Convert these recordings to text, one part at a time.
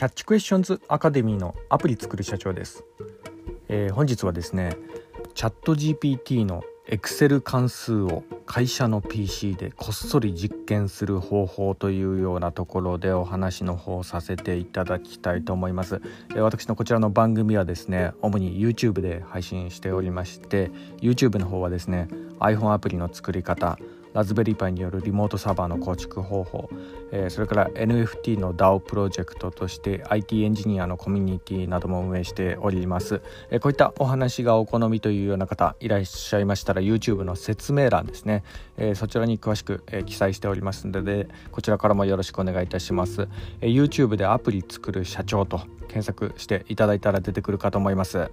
キャッチクエスチョンズアカデミーのアプリ作る社長です、えー、本日はですねチャット GPT の Excel 関数を会社の PC でこっそり実験する方法というようなところでお話の方させていただきたいと思います、えー、私のこちらの番組はですね主に YouTube で配信しておりまして YouTube の方はですね iPhone アプリの作り方ラズベリーパイによるリモートサーバーの構築方法、えー、それから NFT の DAO プロジェクトとして IT エンジニアのコミュニティなども運営しております、えー、こういったお話がお好みというような方いらっしゃいましたら YouTube の説明欄ですね、えー、そちらに詳しく、え記載しておりますのでこちらからもよろしくお願いいたします、え YouTube でアプリ作る社長と検索していただいたら出てくるかと思います。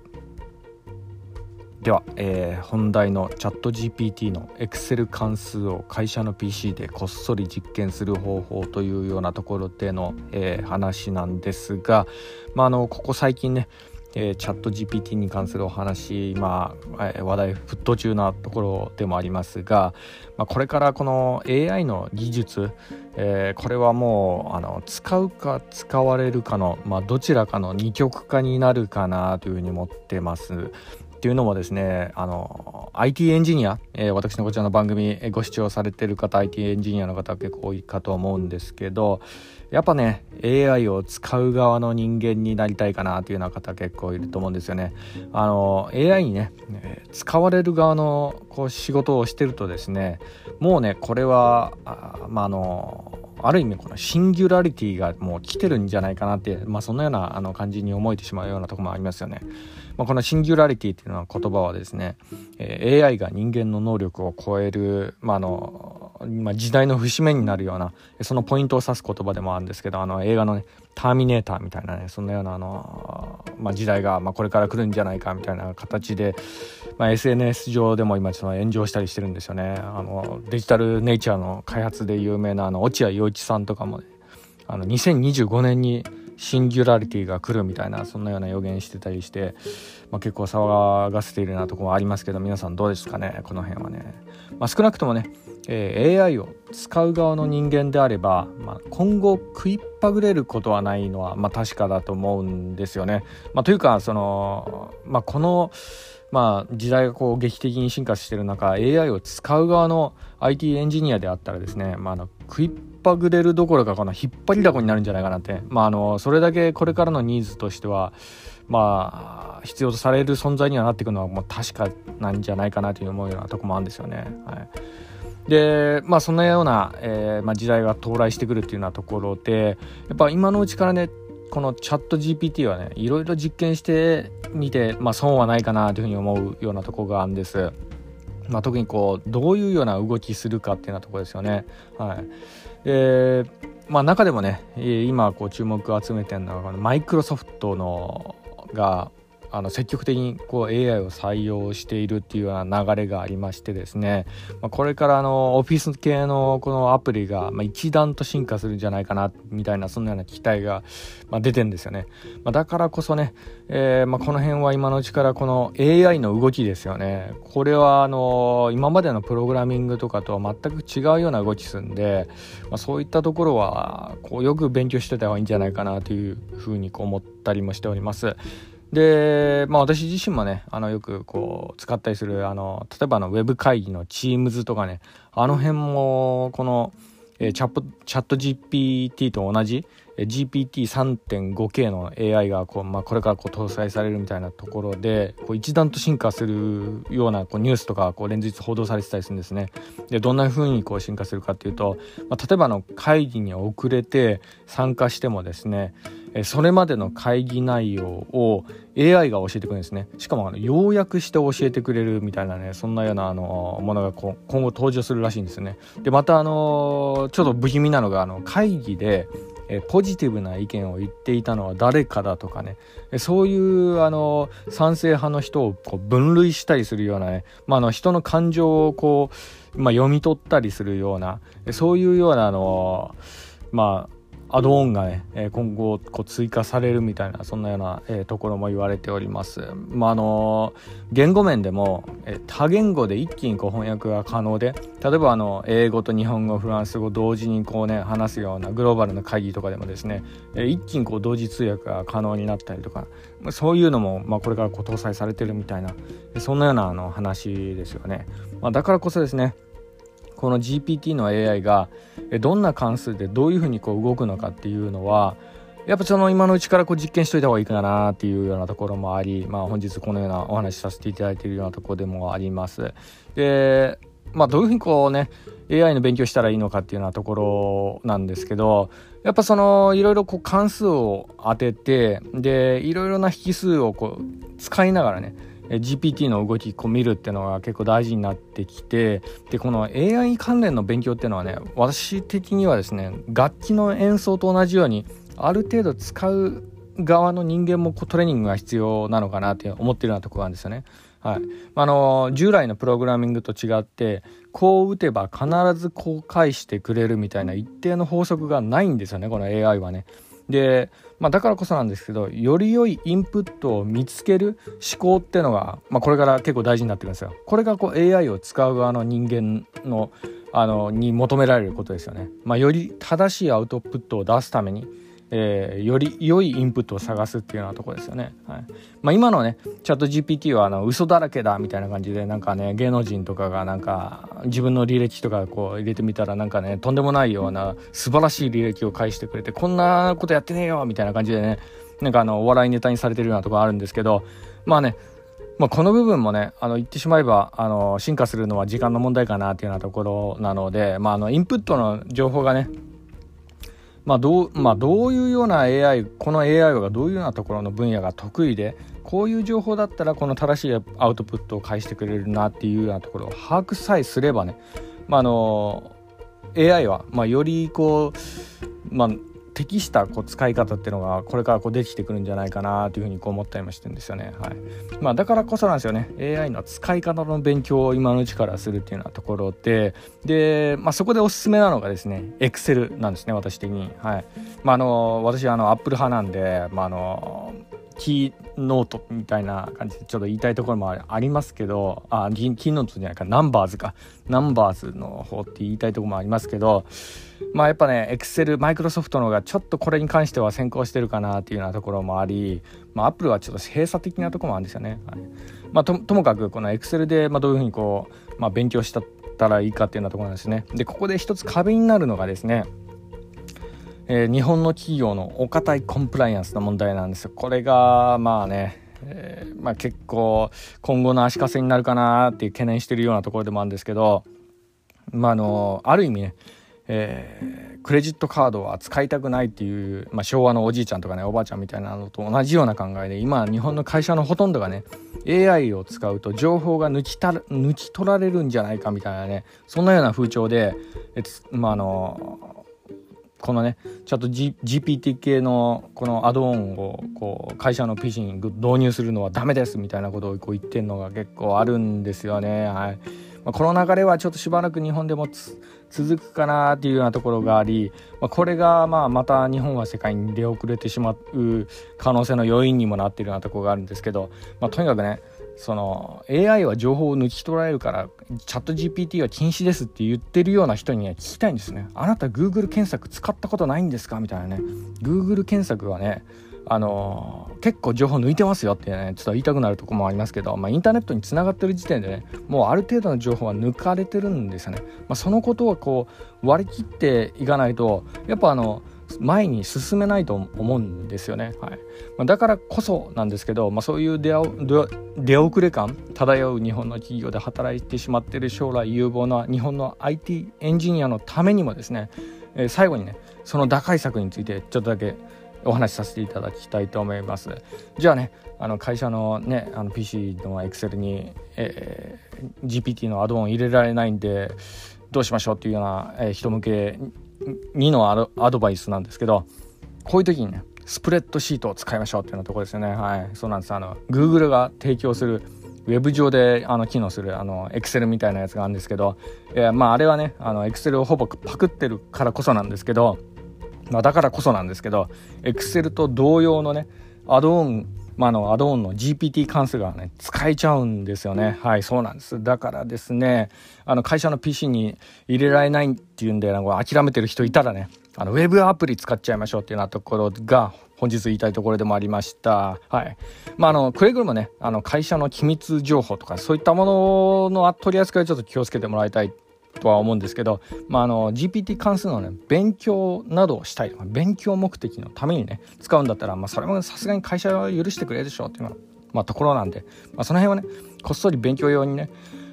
では、えー、本題のチャット GPT の Excel 関数を会社の PC でこっそり実験する方法というようなところでの、えー、話なんですが、まあ、のここ最近ねえー、チャット GPT に関するお話、まあ、話題沸騰中なところでもありますが、まあ、これからこの AI の技術、えー、これはもうあの使うか使われるかの、まあ、どちらかの二極化になるかなというふうに思ってます。っていうのもですねあの IT エンジニア、えー、私のこちらの番組ご視聴されてる方 IT エンジニアの方結構多いかと思うんですけどやっぱね AI を使う側の人間になりたいかなというような方結構いると思うんですよね。あの AI にね使われる側のこう仕事をしてるとですねもうねこれはあ,、まあ、あのある意味このシンギュラリティがもう来てるんじゃないかなって、まあ、そんなようなあの感じに思えてしまうようなとこもありますよね。まあ、このシンギュラリティっていうのは言葉はですね、え、AI が人間の能力を超える、まあのまあ、時代の節目になるようなそのポイントを指す言葉でもあるんですけどあの映画のね「ターミネーター」みたいなねそんなようなあの、まあ、時代が、まあ、これから来るんじゃないかみたいな形で、まあ、SNS 上でも今その炎上したりしてるんですよね。あのデジタルネイチャーの開発で有名なあの落合陽一さんとかも、ね、あの2025年にシンギュラリティが来るみたいなそんなような予言してたりして、まあ、結構騒がせているようなところもありますけど皆さんどうですかねこの辺はね、まあ、少なくともね、えー、AI を使う側の人間であれば、まあ、今後食いっぱぐれることはないのは、ま、確かだと思うんですよね。ま、というかその、ま、このまあ、時代がこう劇的に進化してる中 AI を使う側の IT エンジニアであったらですね、まあ、あの食いっぱぐれるどころかこの引っ張りだこになるんじゃないかなって、まあ、あのそれだけこれからのニーズとしてはまあ必要とされる存在にはなっていくのはもう確かなんじゃないかなという思うようなとこもあるんですよね。はいでまあそんなような、えーまあ、時代が到来してくるっていうようなところでやっぱ今のうちからねこのチャット GPT はねいろいろ実験してみて、まあ、損はないかなというふうに思うようなところがあるんです。まあ、特にこうどういうような動きするかっていうようなところですよね。はい、でまあ、中でもね今こう注目を集めてるのはマイクロソフトのがあの積極的にこう AI を採用しているっていうような流れがありましてですね、まあ、これからのオフィス系のこのアプリがま一段と進化するんじゃないかなみたいなそんなような期待がま出てんですよね、まあ、だからこそね、えー、まあこの辺は今のうちからこの AI の動きですよね。これはあの今までのプログラミングとかとは全く違うような動きするんで、まあ、そういったところはこうよく勉強してた方がいいんじゃないかなというふうにこう思ったりもしております。で、まあ私自身もね、あのよくこう使ったりする、あの、例えばのウェブ会議の Teams とかね、あの辺もこの、えー、チャットチャット GPT と同じ GPT3.5K の AI がこう、まあ、これからこう搭載されるみたいなところでこう一段と進化するようなこうニュースとかこう連日報道されてたりするんですね。でどんな風にこう進化するかっていうと、まあ、例えばの会議に遅れて参加してもですねそれまでの会議内容を AI が教えてくれるんですね。しかもあの要約して教えてくれるみたいなねそんなようなあのものが今後登場するらしいんですね。でまたあのちょっと不気味なのがあの会議でえポジティブな意見を言っていたのは誰かだとかね。そういうあの賛成派の人をこう分類したりするようなね、ま、あの人の感情をこう、まあ、読み取ったりするような。そういうようなあのまあアドオンがね、え今後こう追加されるみたいなそんなような、えところも言われております。まあ、あの言語面でも、え多言語で一気にこう翻訳が可能で例えばあの英語と日本語フランス語同時にこうね話すようなグローバルな会議とかでもですね、え一気にこう同時通訳が可能になったりとか、ま、そういうのも、まあ、これからこう搭載されてるみたいなそんなようなあの話ですよね。まあ、だからこそですねこの GPT の AI がどんな関数でどういうふうにこう動くのかっていうのはやっぱその今のうちからこう実験しといた方がいいかなっていうようなところもあり、まあ、本日このようなお話しさせていただいているようなところでもあります。でまあ、どういうふうにこうね AI の勉強したらいいのかっていうようなところなんですけどやっぱそのいろいろこう関数を当ててでいろいろな引数をこう使いながらね GPT の動きこう見るっていうのが結構大事になってきてでこの AI 関連の勉強っていうのはね私的にはですね楽器の演奏と同じようにある程度使う側の人間もトレーニングが必要なのかなって思ってるようなところなんですよね。はい、あの従来のプログラミングと違ってこう打てば必ずこう返してくれるみたいな一定の法則がないんですよねこの AI はね。で、まあ、だからこそなんですけどより良いインプットを見つける思考っていうのが、まあ、これから結構大事になってくるんですよ。これがこう AI を使う側の人間のあのに求められることですよね。まあ、より正しいアウトプットを出すためにえー、より良いインプットを探すっていうようなとこですよね。はいまあ、今のねチャット GPT はあの嘘だらけだみたいな感じでなんかね芸能人とかがなんか自分の履歴とかこう入れてみたらなんかねとんでもないような素晴らしい履歴を返してくれてこんなことやってねえよみたいな感じでねなんかあのお笑いネタにされてるようなとこあるんですけどまあねまあ、この部分もねあの言ってしまえばあの進化するのは時間の問題かなっていうようなところなので、まあ、あのインプットの情報がねまあどうまあ、どういうような AI この AI がどういうようなところの分野が得意でこういう情報だったらこの正しいアウトプットを返してくれるなっていうようなところを把握さえすればね、まあ、あの AI は、まあ、よりこう、まあ、適したこう使い方っていうのがこれからこうできてくるんじゃないかなというふうにこう思ったりもしてるんですよね。はいまあ、だからこそなんですよね AI の使い方の勉強を今のうちからするっていうようなところでで、まあ、そこでおすすめなのがですね Excel なんですね私的に。はいまあ、あの私はあの Apple 派なんで、まあ、あのキーノートみたいな感じでちょっと言いたいところもありますけどあキーノートじゃないか。ナンバーズか。ナンバーズの方って言いたいところもありますけどまあやっぱねエクセルマイクロソフトの方がちょっとこれに関しては先行してるかなっていうようなところもありまあアップルはちょっと閉鎖的なところもあるんですよね、はい。まあ、ともかくこのエクセルでまどういうふうにこう、まあ、勉強したったらいいかっていうようなところなんですね。でここで一つ壁になるのがですねえー、日本の企業のお堅いコンプライアンスの問題なんですよ。これがまあね、えー、まあ、結構今後の足かせになるかなっていう懸念してるようなところでもあるんですけど、まあ、あのある意味ね、えー、クレジットカードは使いたくないっていう、まあ、昭和のおじいちゃんとかねおばあちゃんみたいなのと同じような考えで今日本の会社のほとんどがね AI を使うと情報が抜きた抜き取られるんじゃないかみたいなねそんなような風潮で、えまあ、あのこのねちゃんと、GPT 系のこのアドオンをこう会社の PC に導入するのはダメですみたいなことをこう言ってるのが結構あるんですよね。はいまあ、この流れはちょっとしばらく日本でも続くかなっていうようなところがあり、まあ、これがまあまた日本は世界に出遅れてしまう可能性の要因にもなっているようなところがあるんですけど、まあ、とにかくねその AI は情報を抜き取られるからチャット GPT は禁止ですって言ってるような人には聞きたいんですね。あなた Google 検索使ったことないんですか？みたいなね。Google 検索はねあのー、結構情報抜いてますよってねちょっと言いたくなるとこもありますけど、まあ、インターネットにつながってる時点でねもうある程度の情報は抜かれてるんですよね、まあ、そのことをこう割り切っていかないとやっぱあの前に進めないと思うんですよね。はいまあ、だからこそなんですけど、まあ、そういう出出遅れ感漂う日本の企業で働いてしまっている将来有望な日本の IT エンジニアのためにもですね、えー、最後にねその打開策についてちょっとだけお話しさせていただきたいと思います。じゃあねあの会社のねあの PC の Excel に、えー、GPT のアドオン入れられないんでどうしましょうっていうような、えー、人向け2のアドバイスなんですけどこういう時にねスプレッドシートを使いましょうっていうようなとこですよね。はい。そうなんです。あの Google が提供するウェブ上であの機能するあの Excel みたいなやつがあるんですけど、えー、まああれはねあの Excel をほぼパクってるからこそなんですけどまあ、だからこそなんですけど Excel と同様のねアドオンまあ、のアドオンの GPT 関数がね使えちゃうんですよねはいそうなんですだからですねあの会社の PC に入れられないっていうんで諦めてる人いたらねあのウェブアプリ使っちゃいましょうっていうようなところが本日言いたいところでもありました。はい。まあ、あの、くれぐれもね、あの、会社の機密情報とか、そういったものの取り扱いをちょっと気をつけてもらいたいとは思うんですけど、まあ、あの GPT 関数のね勉強などをしたいとか勉強目的のためにね使うんだったら、まあ、それもさすがに会社は許してくれるでしょうっていうの、まあ、ところなんで、まあ、その辺はねこっそり勉強用にね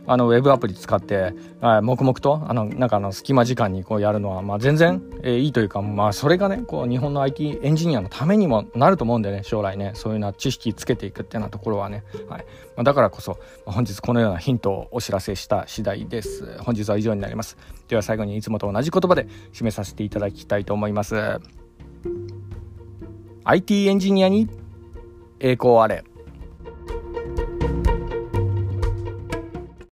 あのウェブアプリ使って、はい、黙々とあのなんかあの隙間時間にこうやるのは、まあ、全然、えー、いいというか、まあ、それがねこう日本の IT エンジニアのためにもなると思うんでね将来ねそういうような知識つけていくっていうようなところはね、はい。まあ、だからこそ本日このようなヒントをお知らせした次第です。本日は以上になります。では最後にいつもと同じ言葉で締めさせていただきたいと思います。IT エンジニアに栄光あれ。